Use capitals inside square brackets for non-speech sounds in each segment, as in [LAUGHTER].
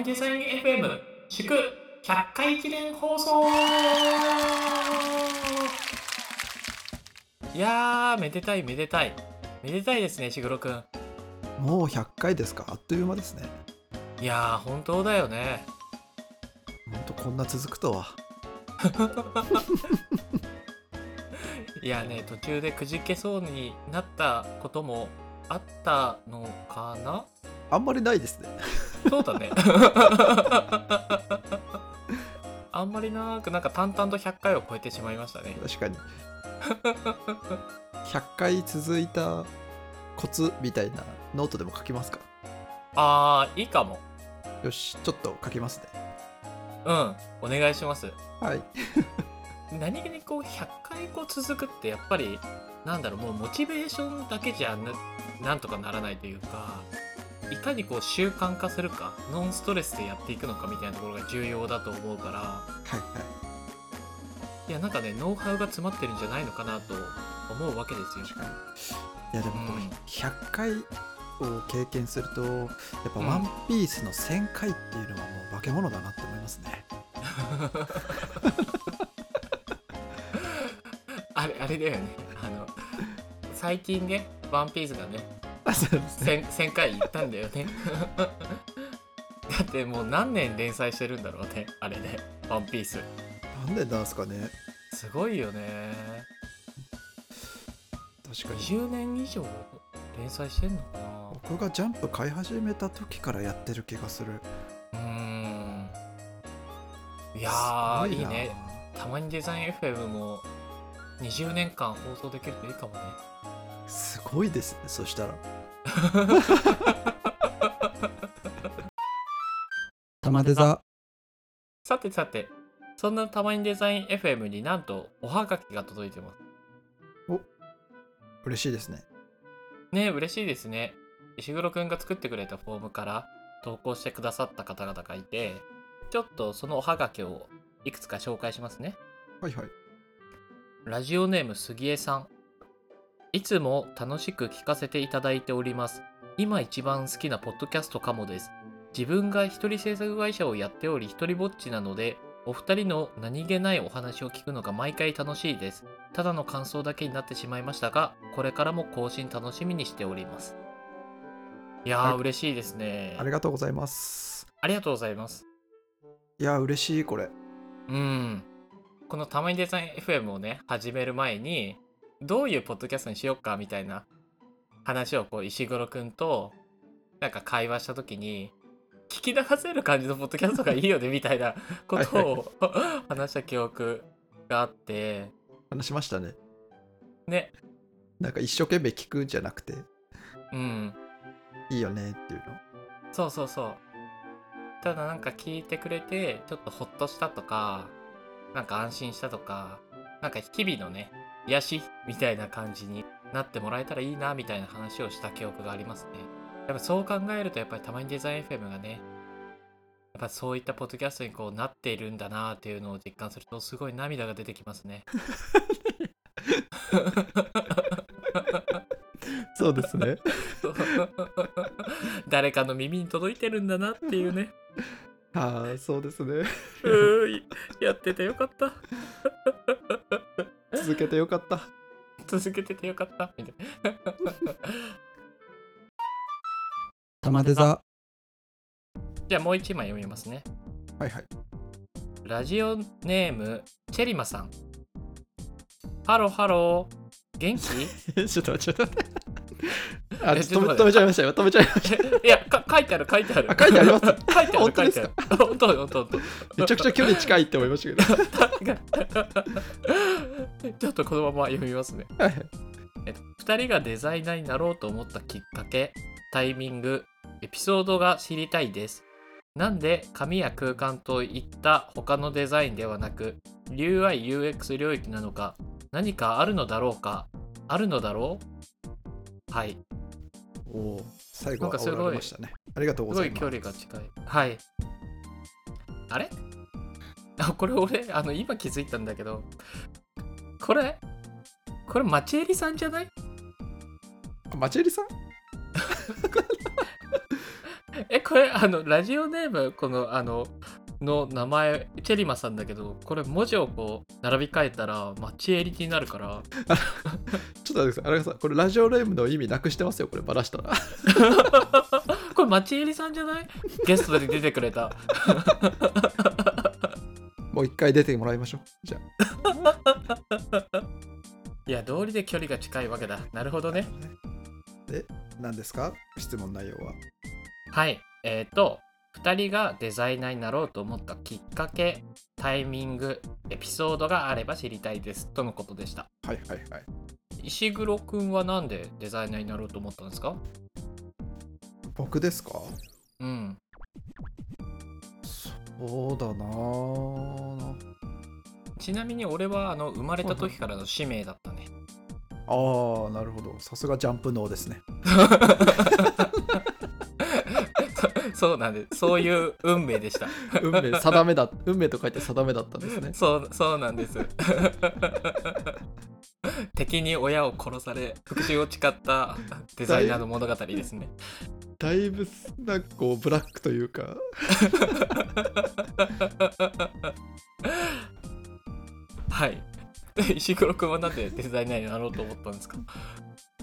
にデザイン FM 祝100回記念放送。いやーめでたいめでたい。めでたいですねしぐろくん。もう100回ですか？あっという間ですね。いやー本当だよね。ほんとこんな続くとは。[LAUGHS] いやね途中でくじけそうになったこともあったのかな？あんまりないですねそうだね。あんまりなくなんか淡々と100回を超えてしまいましたね。確かに。100回続いたコツみたいなノートでも書きますか？あーいいかも。よしちょっと書きますね。うんお願いします。はい。[LAUGHS] 何気にこう100回こう続くってやっぱりなんだろうもうモチベーションだけじゃななんとかならないというかいかにこう習慣化するかノンストレスでやっていくのかみたいなところが重要だと思うから。はいはい。いやなんかねノウハウが詰まってるんじゃないのかなと思うわけですよ。確かに。いやでもこう、うん。100回を経験するとやっぱ「うん。ワンピースの1000回っていうのはもう化け物だなって思いますね。[LAUGHS] あれあれだよね。あの最近ねワンピースがねあそうですね。1000, 1000回行ったんだよね [LAUGHS] だってもう何年連載してるんだろうねあれで。ワンピース。なんでなんすかね。すごいよね。確かに。20年以上連載してんのかな。僕がジャンプ買い始めた時からやってる気がする。うーん。いやいいね。たまにデザイン FM も20年間放送できるといいかもね。すごいですねそしたら [LAUGHS] 玉デザさてさてそんなたまにデザイン FM になんとおはがきが届いてます。嬉しいですね。ね嬉しいですね。石黒くんが作ってくれたフォームから投稿してくださった方々がいてちょっとそのおはがきをいくつか紹介しますね。はいはい。ラジオネーム杉江さんいつも楽しく聞かせていただいております。今一番好きなポッドキャストかもです。自分が一人制作会社をやっており一人ぼっちなのでお二人の何気ないお話を聞くのが毎回楽しいです。ただの感想だけになってしまいましたがこれからも更新楽しみにしております。いやー、はい。嬉しいですね。ありがとうございます。ありがとうございます。いや嬉しいこれ。うん。このたまにデザイン FM をね、始める前に、どういうポッドキャストにしよっかみたいな話をこう石黒くんとなんか会話した時に、聞き流せる感じのポッドキャストがいいよねみたいな [LAUGHS] ことを [LAUGHS] 話した記憶があって、話しましたね。ね、なんか一生懸命聞くんじゃなくてうん。いいよねっていうの。そうそうそう。ただなんか聞いてくれて、ちょっとほっとしたとか、なんか安心したとか、なんか日々のね、癒し？みたいな感じになってもらえたらいいなみたいな話をした記憶がありますね。やっぱそう考えるとやっぱりたまにデザイン FM がね、やっぱそういったポッドキャストにこうなっているんだなっていうのを実感するとすごい涙が出てきますね。そうですね誰かの耳に届いてるんだなっていうね。[LAUGHS] ああそうですねうーいやっててよかった。続けてよかった続けててよかった。みたいな。玉デザじゃあもう一枚読みますね。はいはいラジオネーム、チェリマさん。ハローハロー。元気？[LAUGHS] ちょっと待ってちょっと待ってあえちょ止めちゃいましたよ止めちゃいました [LAUGHS] いやか、書いてある、書いてある。あ書いてあります書いてある、本当です書いてあるか。本当、本当、本当。めちゃくちゃ距離近いって思いましたけど [LAUGHS] ちょっとこのまま読みますね。はいえっと、2人がデザイナーになろうと思ったきっかけ、タイミング、エピソードが知りたいです。なんで紙や空間といった他のデザインではなく UI、UX 領域なのか何かあるのだろうかあるのだろう？はい。おお最後は煽られましたね。ありがとうごすごいざいます。距離が近い。はい。あれ？[LAUGHS] あ、これ俺、あの、今気づいたんだけど、これ、これ、マチエリさんじゃない？あマチェリさん？[LAUGHS] えこれあのラジオネームこのあのの名前チェリマさんだけどこれ文字をこう並び替えたらマチエリティになるから。[LAUGHS] ちょっと待ってくださんこれラジオネームの意味なくしてますよこれバラしたら。[LAUGHS] これマチエリさんじゃない？ゲストで出てくれた。[LAUGHS] もう一回出てもらいましょう。じゃいや道理で距離が近いわけだ。なるほどね。あで何ですか？質問内容は。はい。えっ、と2人がデザイナーになろうと思ったきっかけタイミングエピソードがあれば知りたいです。とのことでした。はいはいはい。石黒くんはなんでデザイナーになろうと思ったんですか？僕ですか？うん。そうだな。あちなみに俺はあの生まれた時からの使命だったね。あーなるほど。さすがジャンプ脳ですね [LAUGHS] そうなんです。そういう運命でした。運命定めだ運命と書いて定めだったんですね。そうそうなんです。[LAUGHS] 敵に親を殺され復讐を誓ったデザイナーの物語ですね。だいぶなんかこうブラックというか。[LAUGHS] はい。[LAUGHS] 石黒くんはなんでデザイナーになろうと思ったんですか？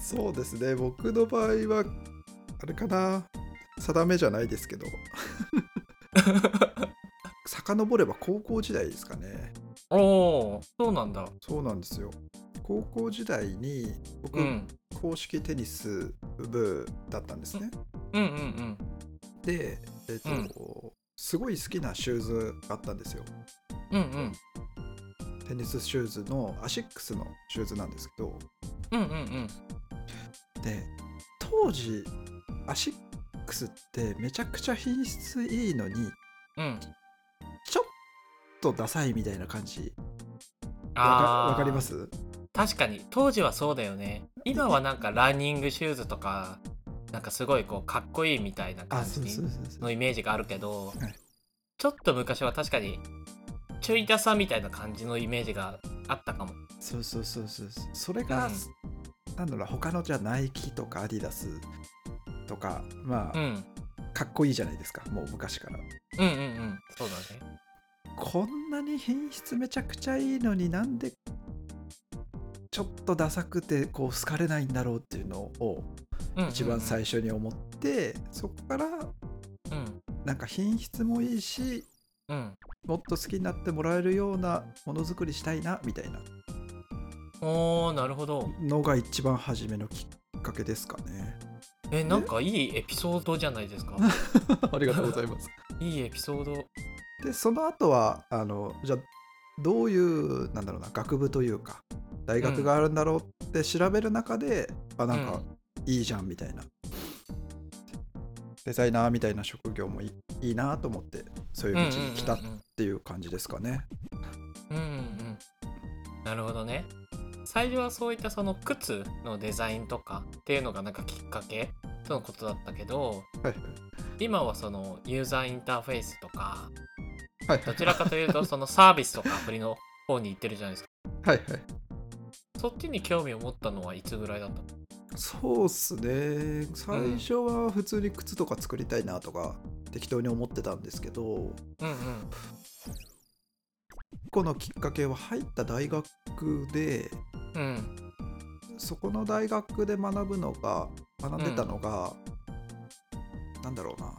そうですね。僕の場合はあれかな定めじゃないですけど。[LAUGHS] 遡れば高校時代ですかね。おおそうなんだ。そうなんですよ。高校時代に僕、うん。公式テニス部だったんですね、うんうんうん。でえっ、と、うん。すごい好きなシューズがあったんですよ。うんうん。テニスシューズのアシックスのシューズなんですけど。うんうんうん。で当時アシックスってめちゃくちゃ品質いいのにうん。ちょっとダサいみたいな感じ。わかります？確かに。当時はそうだよね。今はなんかランニングシューズとかなんかすごいこうかっこいいみたいなあ感じのイメージがあるけど、はい。ちょっと昔は確かにちょいダサみたいな感じのイメージがあったかも。そうそうそうそう。それが、なんだろう他のじゃあナイキとかアディダスとかまあ、うん。かっこいいじゃないですかもう昔から。うんうんうん。そうだね。こんなに品質めちゃくちゃいいのになんでちょっとダサくてこう好かれないんだろうっていうのを一番最初に思って、そこからうん。なんか品質もいいしうん。もっと好きになってもらえるようなものづくりしたいなみたいな。おーなるほど。のが一番初めのきっかけですかねえなんかいいエピソードじゃないですか？[LAUGHS] ありがとうございます。いいエピソード。でその後はあのじゃあどういうなんだろうな学部というか大学があるんだろうって調べる中で、あなんかいいじゃんみたいな、デザイナーみたいな職業もいいいいなと思ってそういう道に来たっうんうんうんうんていう感じですかね、うん。うんうん。なるほどね最初はそういったその靴のデザインとかっていうのがなんかきっかけとのことだったけどはい今はそのユーザーインターフェースとかはいはい。どちらかというと [LAUGHS] そのサービスとかアプリの方に行ってるじゃないですか。はいはい。そっちに興味を持ったのはいつぐらいだったの？そうっすね。最初は普通に靴とか作りたいなとか適当に思ってたんですけどうんうん。このきっかけは入った大学でうん。そこの大学で学ぶのが学んでたのが、なんだろうな。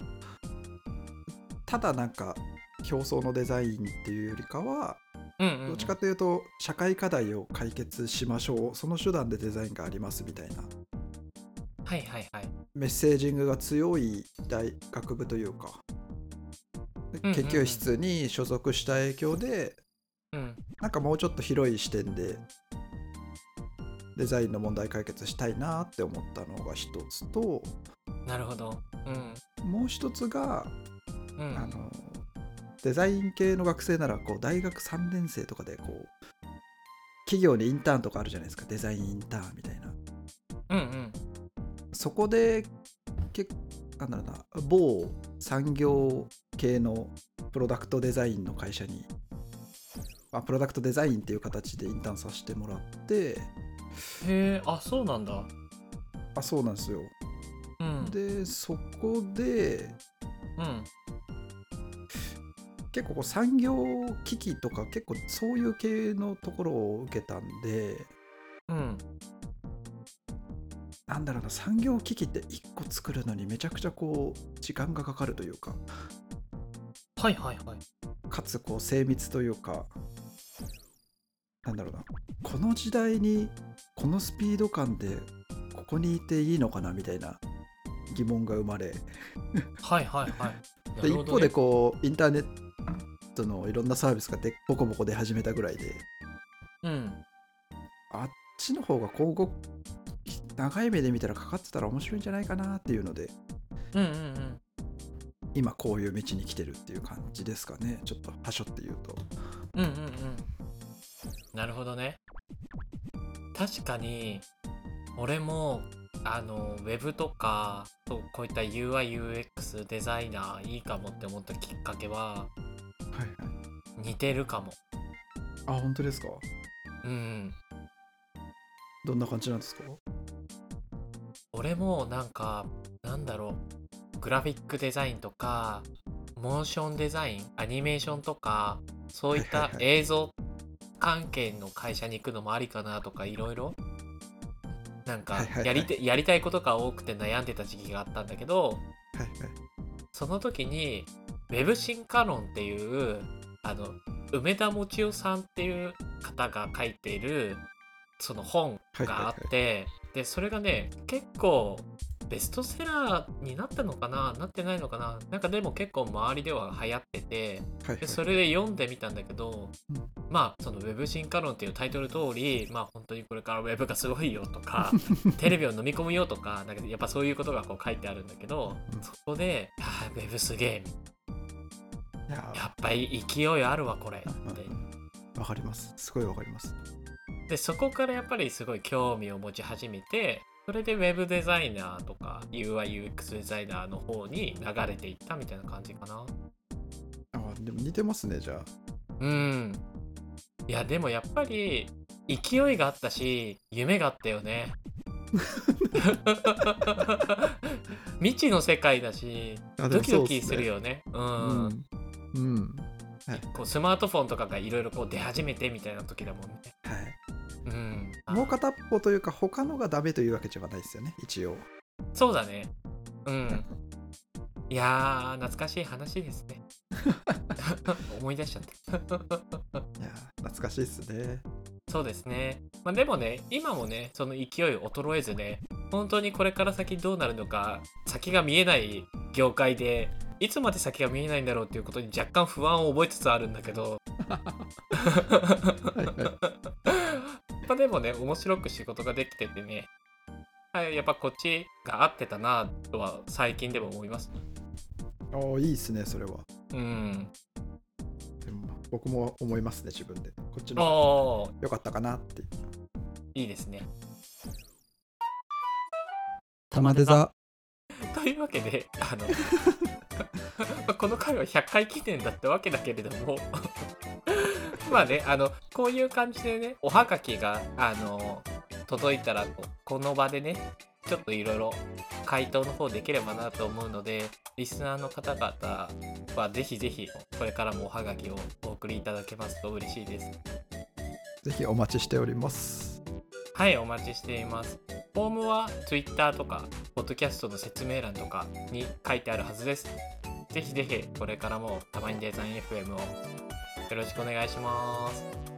ただなんか表層のデザインっていうよりかはうんうんうん。どっちかというと社会課題を解決しましょう。その手段でデザインがありますみたいな。はいはいはい。メッセージングが強い大学部というか。うんうん。研究室に所属した影響でうん。なんかもうちょっと広い視点でデザインの問題解決したいなって思ったのが一つとなるほど。うん。もう一つがうん。あのデザイン系の学生ならこう大学3年生とかでこう企業にインターンとかあるじゃないですか。デザインインターンみたいな。うんうん。そこでけなんだろうな某産業系のプロダクトデザインの会社に、まあ、プロダクトデザインっていう形でインターンさせてもらってへえあそうなんだ。あそうなんですよ。うん。でそこでうん。結構こう産業機器とか結構そういう系のところを受けたんでうん。なんだろうな産業機器って1個作るのにめちゃくちゃこう時間がかかるというか。はいはいはい。かつこう精密というか。なんだろうな。この時代にこのスピード感でここにいていいのかなみたいな疑問が生まれ。はいはいはい。[LAUGHS] なでね一方でこうインターネットのいろんなサービスがでボコボコ出始めたぐらいで。うん。あっちの方が今後長い目で見たらかかってたら面白いんじゃないかなっていうので。うんうんうん。今こういう道に来てるっていう感じですかね。ちょっとはしょって言うと。うんうんうん。なるほどね確かに俺もあのウェブとかそうこういった UIUX デザイナーいいかもって思ったきっかけははいはい。似てるかも。あ本当ですか？うん。どんな感じなんですか？俺もなんかなんだろう。グラフィックデザインとかモーションデザインアニメーションとかそういった映像関係の会社に行くのもありかなとかいろいろなんかやりてやりたいことが多くて悩んでた時期があったんだけどはいはい。その時にウェブ進化論っていうあの梅田もちおさんっていう方が書いているその本があって、でそれがね結構ベストセラーになったのかな？なってないのかな？なんかでも結構周りでは流行っててはいはい。でそれで読んでみたんだけど、うん。まあそのウェブ進化論っていうタイトル通りまあ本当にこれからウェブがすごいよとか [LAUGHS] テレビを飲み込むよとかなんかやっぱそういうことがこう書いてあるんだけど、うん。そこで「あーウェブすげえ。いややっぱり勢いあるわこれ」ってわかります。すごいわかります。でそこからやっぱりすごい興味を持ち始めてそれでウェブデザイナーとか UIUX デザイナーの方に流れていったみたいな感じかな。あでも似てますねじゃあ。うん。いやでもやっぱり勢いがあったし夢があったよね。未知の世界だしドキドキするよね。ううん。ん。うんこうスマートフォンとかがいろいろこう出始めてみたいな時だもんねもう片っぽというか他のがダメというわけじゃないですよね一応そうだね。うん。[LAUGHS] いやー、懐かしい話ですね。[LAUGHS] 思い出しちゃった。[LAUGHS] いや懐かしいっすねそうですね。まあ、でもね、今もね、その勢い衰えずね、本当にこれから先どうなるのか、先が見えない業界で、いつまで先が見えないんだろうっていうことに若干不安を覚えつつあるんだけど、はいはいまあでもね、面白く仕事ができててね、はい、やっぱこっちが合ってたなとは最近でも思います。ああいいっすねそれはうん。でも僕も思いますね自分でこっちあのあ、良かったかなっていいですね。玉デザ [LAUGHS] というわけで、あの、ま [LAUGHS] あこの回は100回記念だったわけだけれども、まあね、あの、こういう感じでね、おはがきが、あの、届いたら、ここの場でね、ちょっといろいろ回答の方できればなと思うので、リスナーの方々はぜひぜひ、これからもおはがきをお送りいただけますと嬉しいです。ぜひお待ちしておりますはい、お待ちしています。フォームは Twitter とか、ポッドキャストの説明欄とかに書いてあるはずです。ぜひぜひ、これからもたまにデザイン FM をよろしくお願いします。